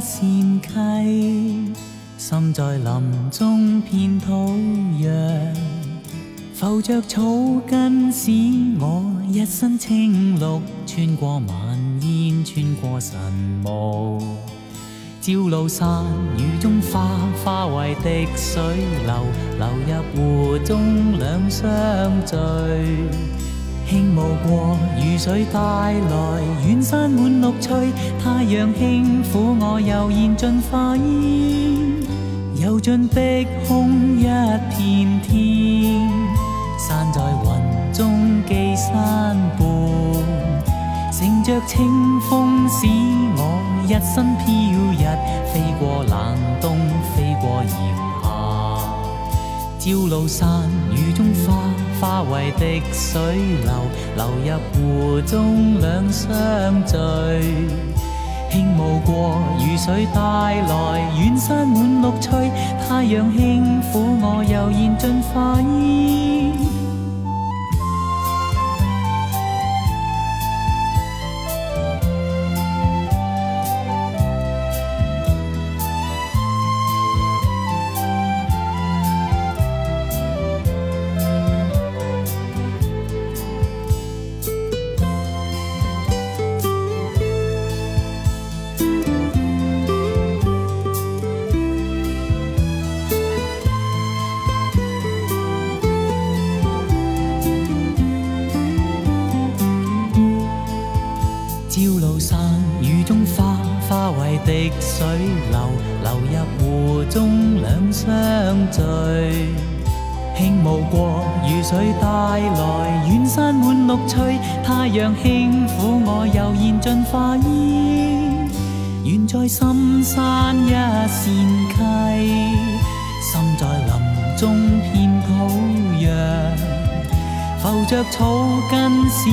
扇溪，心在林中片土壤，浮着草根，使我一身青绿。穿过晚烟，穿过晨雾，朝露散，雨中花，化为滴水流，流入湖中两相聚。轻舞过，雨水带来远山满绿翠，太阳轻抚我，悠然尽化烟，又进碧空一片天。散在云中寄山伴，乘着清风使我一身飘逸，飞过冷冬，飞过炎夏，朝露山。花为滴水流，流入湖中两相聚。轻舞过，雨水带来远山满绿翠。太阳轻抚我，悠然尽化烟。水带来远山满绿翠，太阳轻抚我，悠然尽化烟。远在深山一线溪，心在林中片土壤，浮着草根使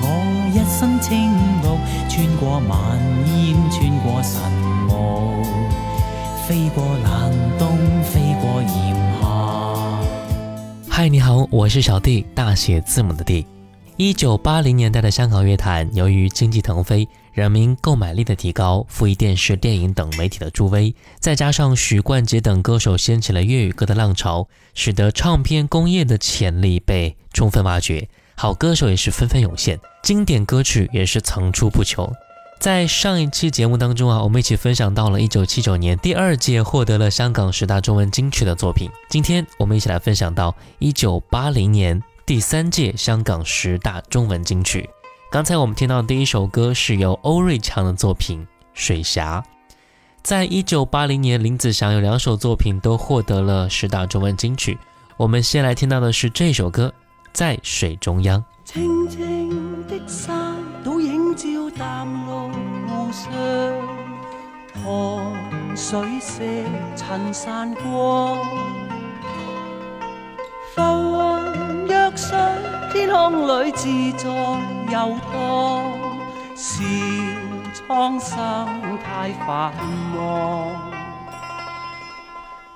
我一身清绿，穿过晚烟，穿过晨雾，飞过冷冬，飞过严寒。嗨，你好，我是小 D，大写字母的 D。一九八零年代的香港乐坛，由于经济腾飞、人民购买力的提高、复义电视、电影等媒体的助威，再加上许冠杰等歌手掀起了粤语歌的浪潮，使得唱片工业的潜力被充分挖掘，好歌手也是纷纷涌现，经典歌曲也是层出不穷。在上一期节目当中啊，我们一起分享到了一九七九年第二届获得了香港十大中文金曲的作品。今天我们一起来分享到一九八零年第三届香港十大中文金曲。刚才我们听到的第一首歌是由欧瑞强的作品《水霞》。在一九八零年，林子祥有两首作品都获得了十大中文金曲。我们先来听到的是这首歌《在水中央》。青青的山倒影照淡绿湖上，看水色，趁散光。浮云若想天空里自在游荡，是苍生太繁忙。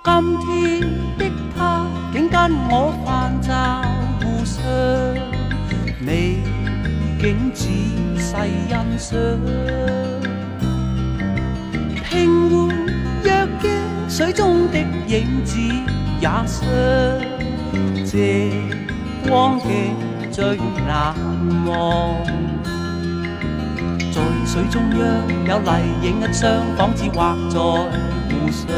今天的他竟跟我泛舟湖上。美景仔细欣赏，轻呼若镜水中的影子也相，这光景最难忘。在水中央有丽影一双，仿似画在湖上。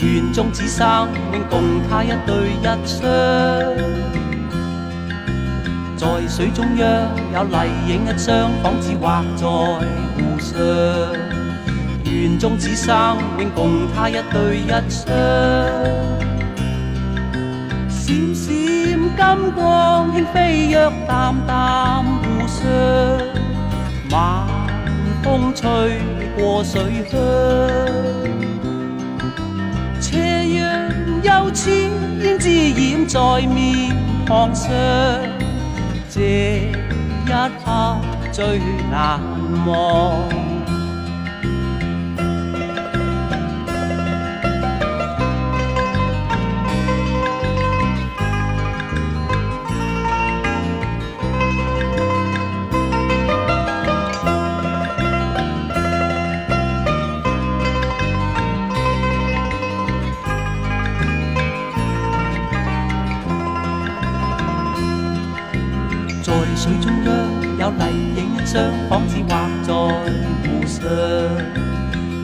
愿终此生永共它一对一双。在水中央，有丽影一双，仿似画在湖上。愿终此生，永共他一对一双。闪闪金光轻飞跃，淡淡湖上。晚风吹过水乡，斜阳又似胭脂染在面庞上。这一刻最难忘。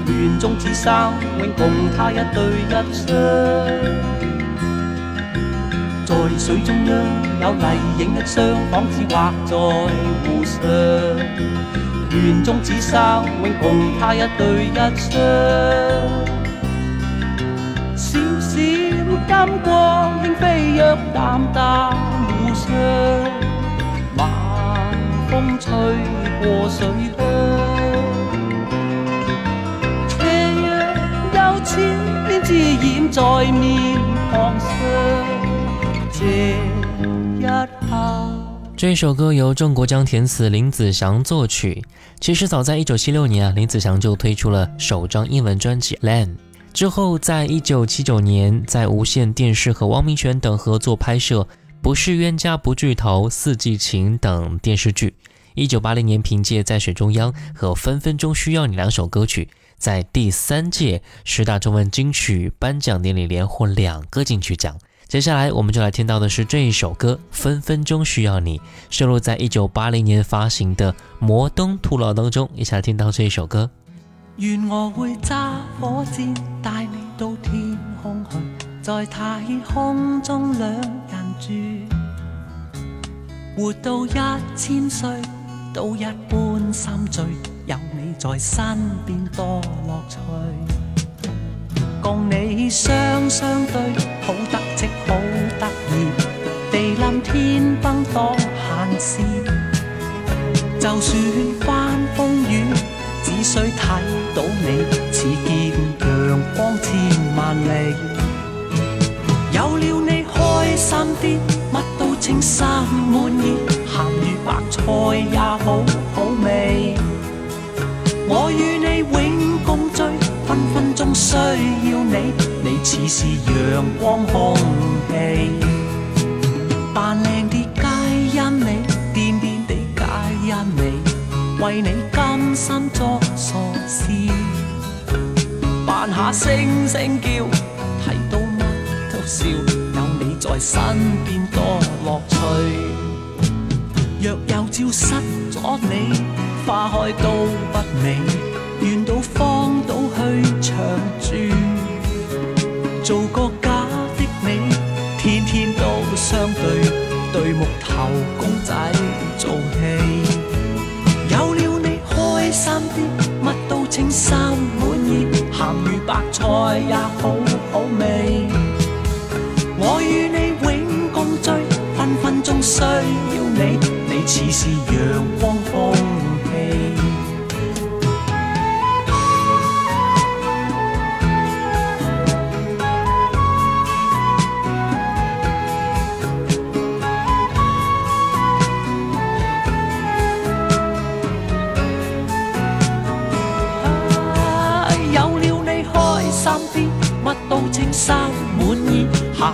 园中紫砂，永共他一对一双。在水中央，有丽影一双，仿似画在湖上。园中紫砂，永共他一对一双。小小金光映飞跃淡淡湖上，晚风吹过水乡。这首歌由郑国江填词，林子祥作曲。其实早在1976年啊，林子祥就推出了首张英文专辑《Land》。之后，在1979年，在无线电视和汪明荃等合作拍摄《不是冤家不聚头》《四季情》等电视剧。1980年，凭借《在水中央》和《分分钟需要你》两首歌曲。在第三届十大中文金曲颁奖典礼连获两个金曲奖。接下来我们就来听到的是这一首歌《分分钟需要你》，收录在一九八零年发行的《摩登徒劳》当中。一起来听到这一首歌。愿我会揸火箭带你到天空去，在太空中两人住，活到一千岁，到一般心醉。有你在身边多乐趣，共你双相对，好得戚好得意，地冧天崩多闲事，就算翻风雨，只需睇到你，似见阳光千万里。有了你开心啲，乜都称心满意，咸鱼白菜也好好味。我与你永共聚，分分钟需要你，你似是阳光空气，扮靓啲皆因你，癫癫地皆因你，为你甘心作傻事，扮下星星叫，睇到乜都笑，有你在身边多乐趣，若有朝失咗你。花开都不美，愿到荒岛去长住，做个假的你，天天都相对对木头公仔做戏。有了你开心啲，乜都称心满意，咸鱼白菜也好好味。我与你永共聚，分分钟需要你，你似是阳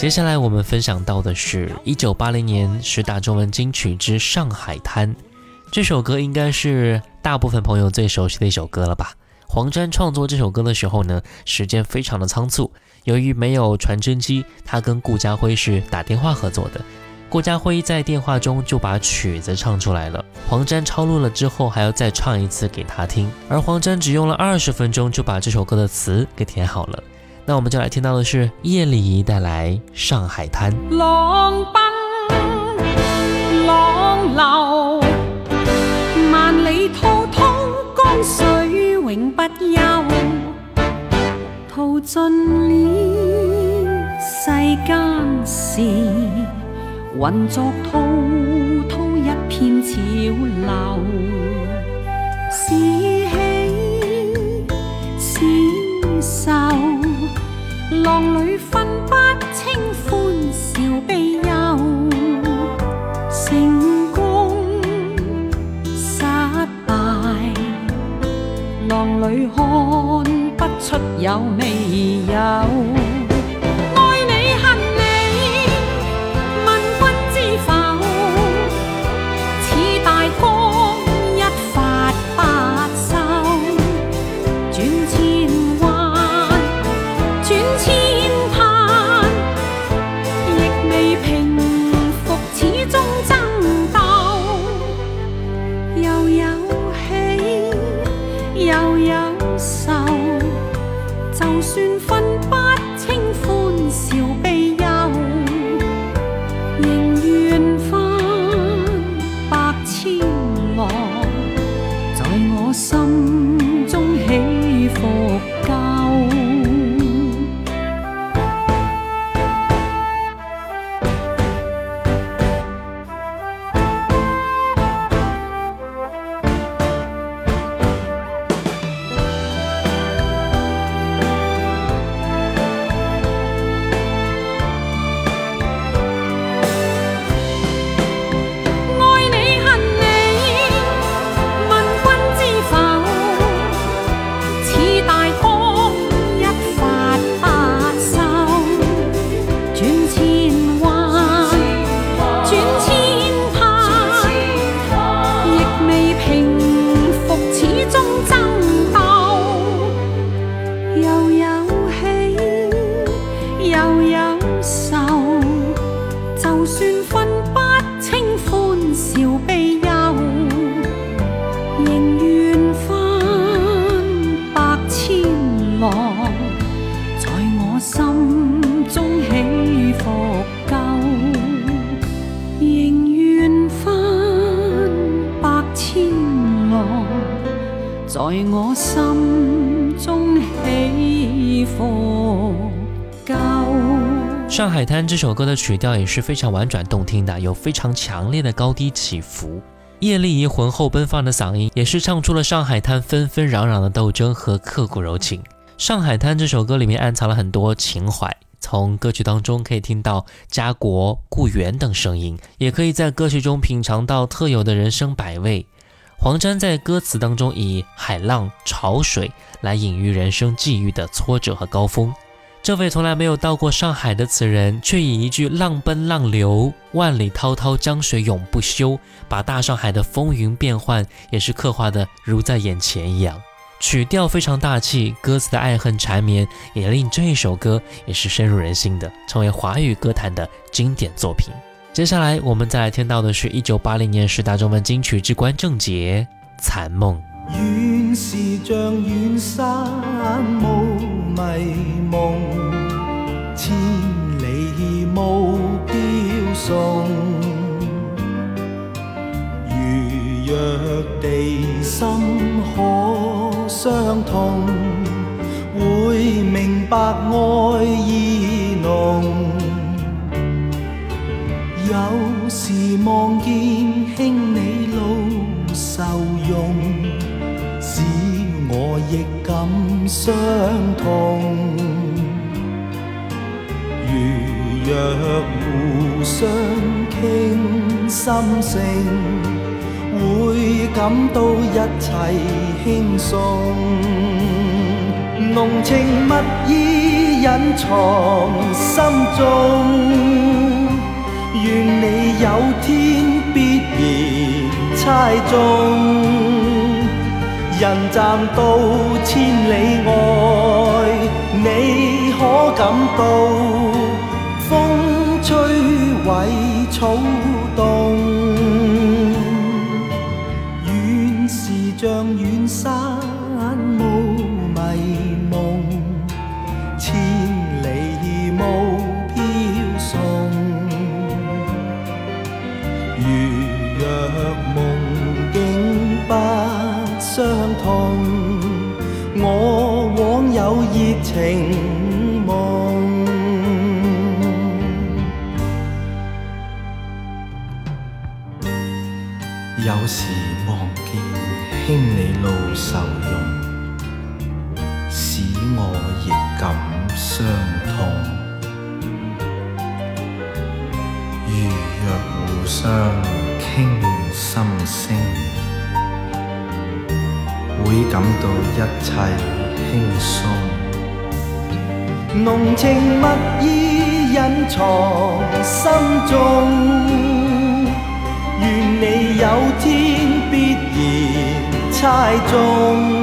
接下来我们分享到的是一九八零年十大中文金曲之《上海滩》这首歌，应该是大部分朋友最熟悉的一首歌了吧？黄沾创作这首歌的时候呢，时间非常的仓促，由于没有传真机，他跟顾嘉辉是打电话合作的。顾嘉辉在电话中就把曲子唱出来了，黄沾抄录了之后还要再唱一次给他听，而黄沾只用了二十分钟就把这首歌的词给填好了。那我们就来听到的是夜里带来上海滩浪奔浪流万里滔滔江水永不休淘尽了世间事混作滔滔一片潮流是喜是愁浪里分不清欢笑悲忧，成功失败，浪里看不出有未有。这首歌的曲调也是非常婉转动听的，有非常强烈的高低起伏。叶丽仪浑厚奔放的嗓音，也是唱出了上海滩纷纷攘攘的斗争和刻骨柔情。《上海滩》这首歌里面暗藏了很多情怀，从歌曲当中可以听到家国故园等声音，也可以在歌曲中品尝到特有的人生百味。黄沾在歌词当中以海浪潮水来隐喻人生际遇的挫折和高峰。这位从来没有到过上海的词人，却以一句“浪奔浪流，万里滔滔江水永不休”，把大上海的风云变幻也是刻画的如在眼前一样。曲调非常大气，歌词的爱恨缠绵也令这一首歌也是深入人心的，成为华语歌坛的经典作品。接下来我们再来听到的是1980年十大中文金曲之关正杰《残梦》。远是像远山雾迷蒙，千里雾飘送。如若地心可相通，会明白爱意浓。有时望见。相痛，如若互相倾心声，会感到一切轻松。浓情蜜意隐藏心中，愿你有天必然猜中。人站到千里外，你可感到风吹毁草。nothing 密意隐藏心中，愿你有天必然猜中。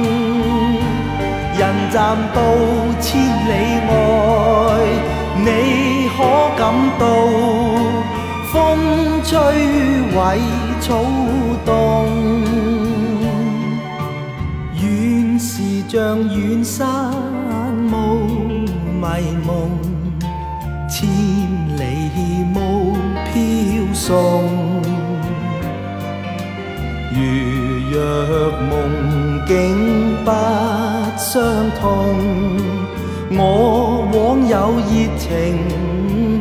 人站到千里外，你可感到风吹毁草动，远时像远山雾。迷梦，千里雾飘送。如若梦境不相通，我往有热情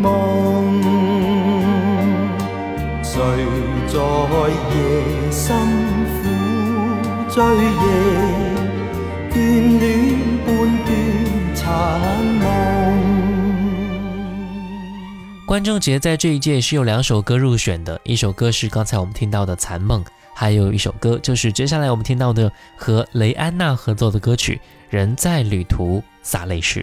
梦。谁在夜深苦追忆，眷恋半段残。观众节在这一届是有两首歌入选的，一首歌是刚才我们听到的《残梦》，还有一首歌就是接下来我们听到的和雷安娜合作的歌曲《人在旅途洒泪时》。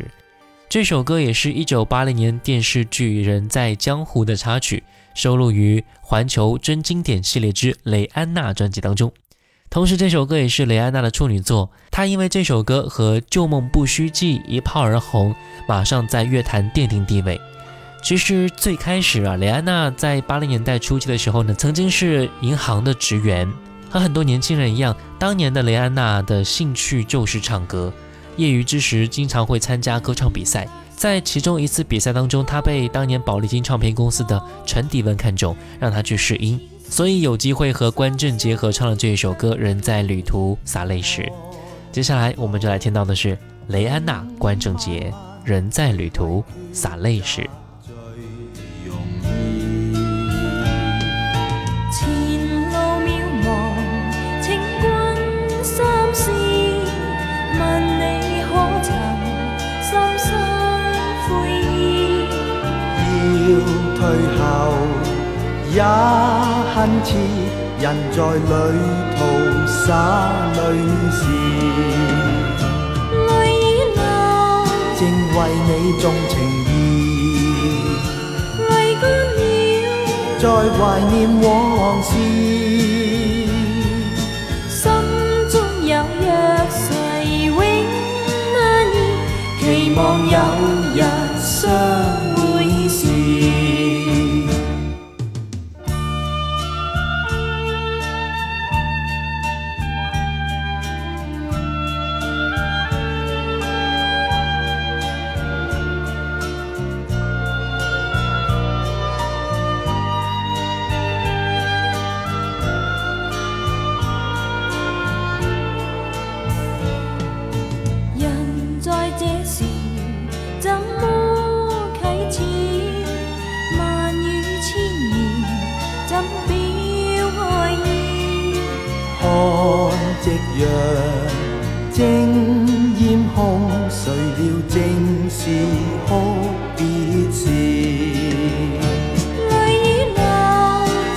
这首歌也是一九八零年电视剧《人在江湖》的插曲，收录于《环球真经典系列之雷安娜专辑》当中。同时，这首歌也是雷安娜的处女作，她因为这首歌和《旧梦不须记》一炮而红，马上在乐坛奠定地位。其实最开始啊，雷安娜在八零年代初期的时候呢，曾经是银行的职员。和很多年轻人一样，当年的雷安娜的兴趣就是唱歌，业余之时经常会参加歌唱比赛。在其中一次比赛当中，她被当年宝丽金唱片公司的陈迪文看中，让她去试音，所以有机会和关正杰合唱了这一首歌《人在旅途洒泪时》。接下来我们就来听到的是雷安娜关正杰《人在旅途洒泪时》。也恨似人在旅途洒泪时，泪已流，正为你重情义，为干了，在怀念往事，心中有约谁永记？期望有日相。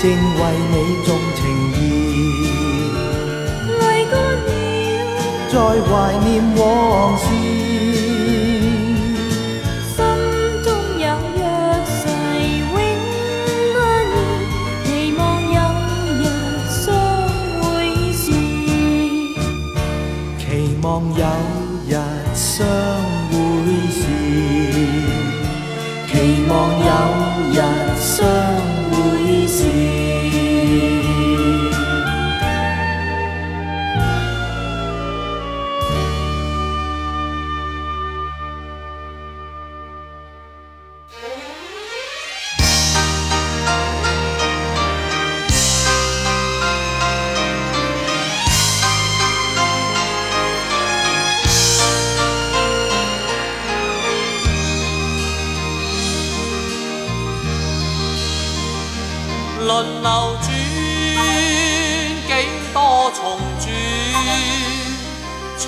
仍为你种情意，泪干了，再怀念往事。心中有约誓，永不义，期望有日相会时。期望有日相会时。期望有日。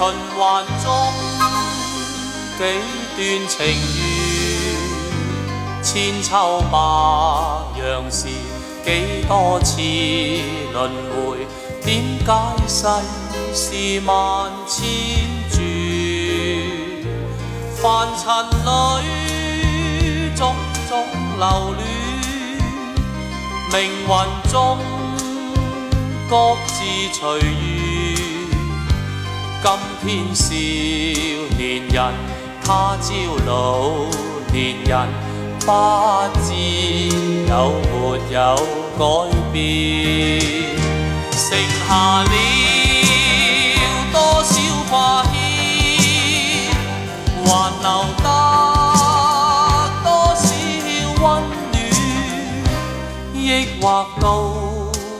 循环中几段情缘，千秋白杨时几多次轮回？点解世事万千转，凡尘里种种留恋，命运中各自随缘。今天少年人，他朝老年人，不知有没有改变？剩下了多少挂牵，还留得多少温暖？抑或到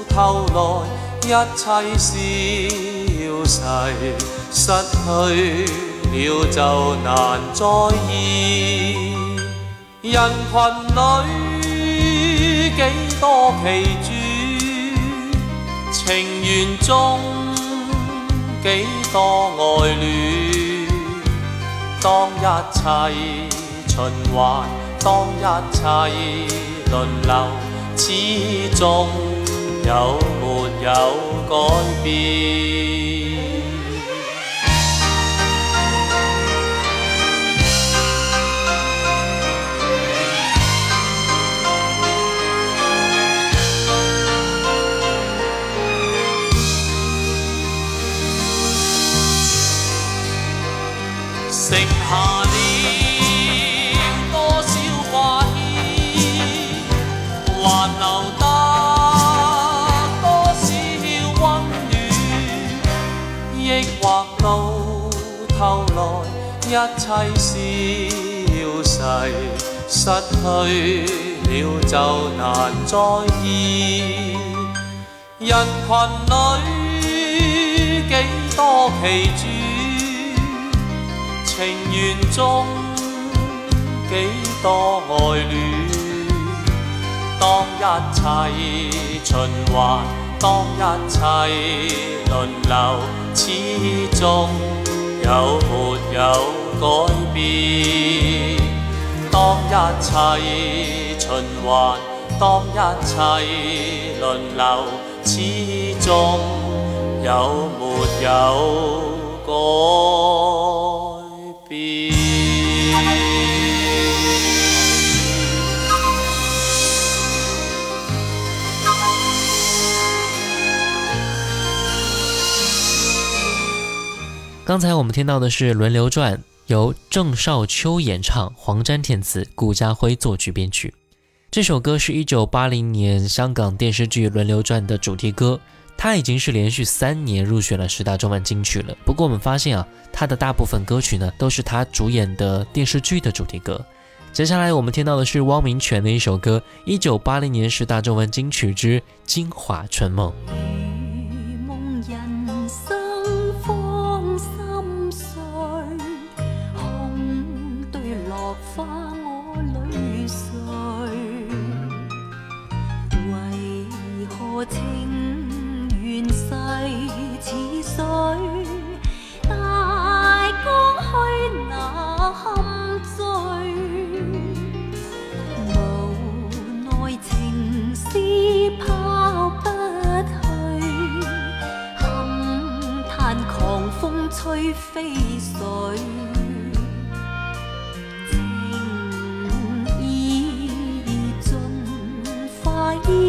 头来一切是？消逝，失去了就难再意。人群里几多疲倦，情缘中几多爱恋。当一切循环，当一切轮流，始终。有沒有改變？剩下了多少掛牽，還留。一切消逝，失去了就难再依。人群里几多奇遇，情缘中几多爱恋。当一切循环，当一切轮流，始终。有没有改變？當一切循環，當一切輪流，始終有沒有改？刚才我们听到的是《轮流转》，由郑少秋演唱，黄沾填词，顾家辉作曲编曲。这首歌是一九八零年香港电视剧《轮流转》的主题歌，它已经是连续三年入选了十大中文金曲了。不过我们发现啊，他的大部分歌曲呢，都是他主演的电视剧的主题歌。接下来我们听到的是汪明荃的一首歌，《一九八零年十大中文金曲之精华春梦》。吹飞水。情意尽化烟。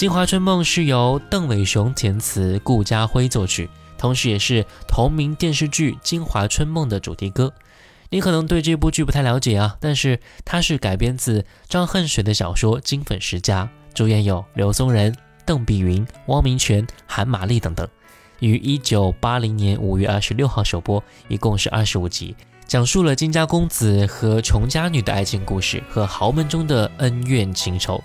《金华春梦》是由邓伟雄填词、顾嘉辉作曲，同时也是同名电视剧《金华春梦》的主题歌。你可能对这部剧不太了解啊，但是它是改编自张恨水的小说《金粉世家》，主演有刘松仁、邓碧云、汪明荃、韩玛丽等等，于一九八零年五月二十六号首播，一共是二十五集，讲述了金家公子和穷家女的爱情故事和豪门中的恩怨情仇。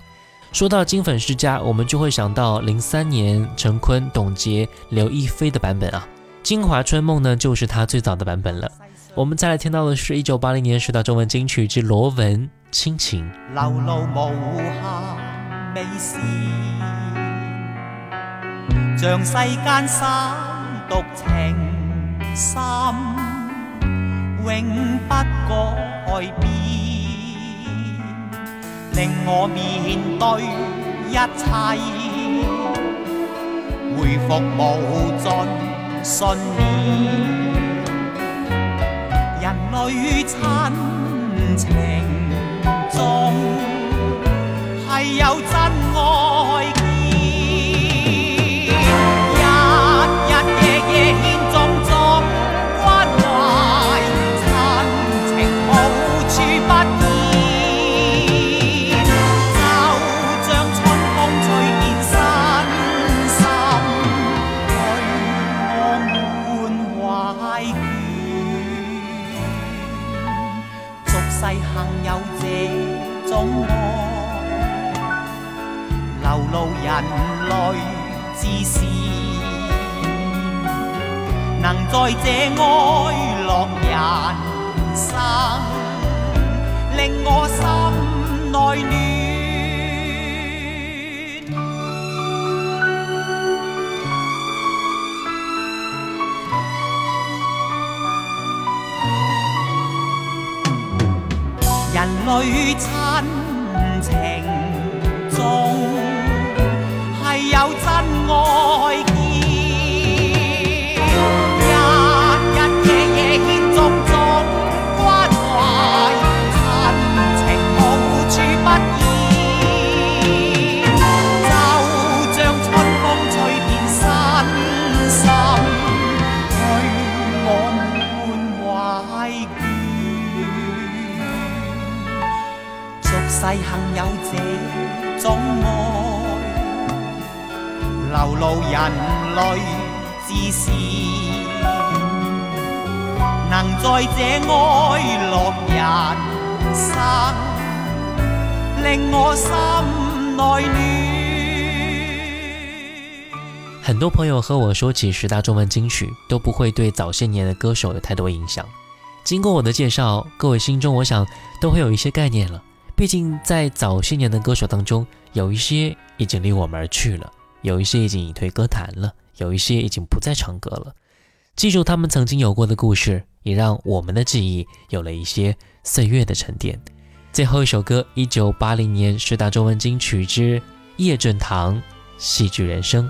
说到金粉世家，我们就会想到零三年陈坤、董洁、刘亦菲的版本啊，《京华春梦》呢就是他最早的版本了。我们再来听到的是一九八零年十大中文金曲之罗文《亲情》。流露无世间三情永不令我面对一切，回复无尽信念。人类亲情中，系有真爱。在这哀乐人生，令我心内暖。人類親。人类之能在这哀乐生，令我心内很多朋友和我说起十大中文金曲，都不会对早些年的歌手有太多影响。经过我的介绍，各位心中我想都会有一些概念了。毕竟在早些年的歌手当中，有一些已经离我们而去了。有一些已经隐退歌坛了，有一些已经不再唱歌了。记住他们曾经有过的故事，也让我们的记忆有了一些岁月的沉淀。最后一首歌，一九八零年十大中文金曲之叶振棠《戏剧人生》。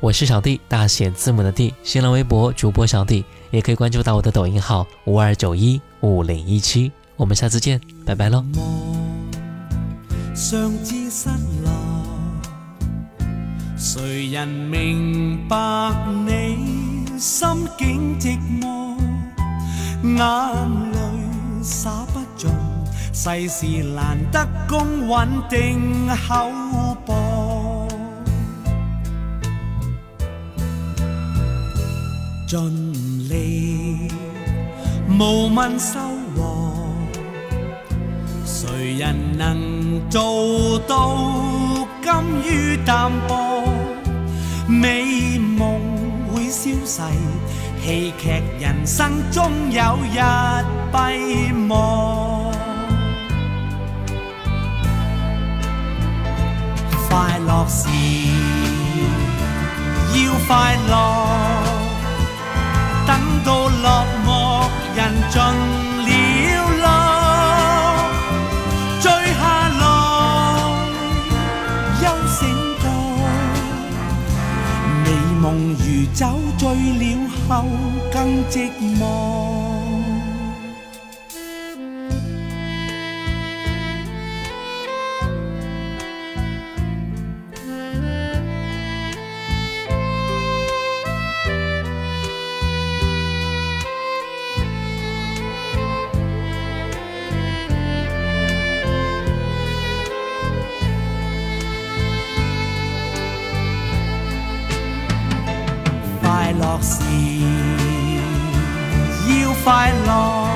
我是小弟，大写字母的弟，新浪微博主播小弟，也可以关注到我的抖音号五二九一五零一七。我们下次见，拜拜喽。谁人明白你心境寂寞？眼泪洒不尽，世事难得公允定厚薄。尽力无问收获，谁人能做到甘于淡泊？美梦会消逝，戏剧人生终有日闭幕。快乐时要快乐，等到落幕人尽。酒醉了后更寂寞。是要快乐。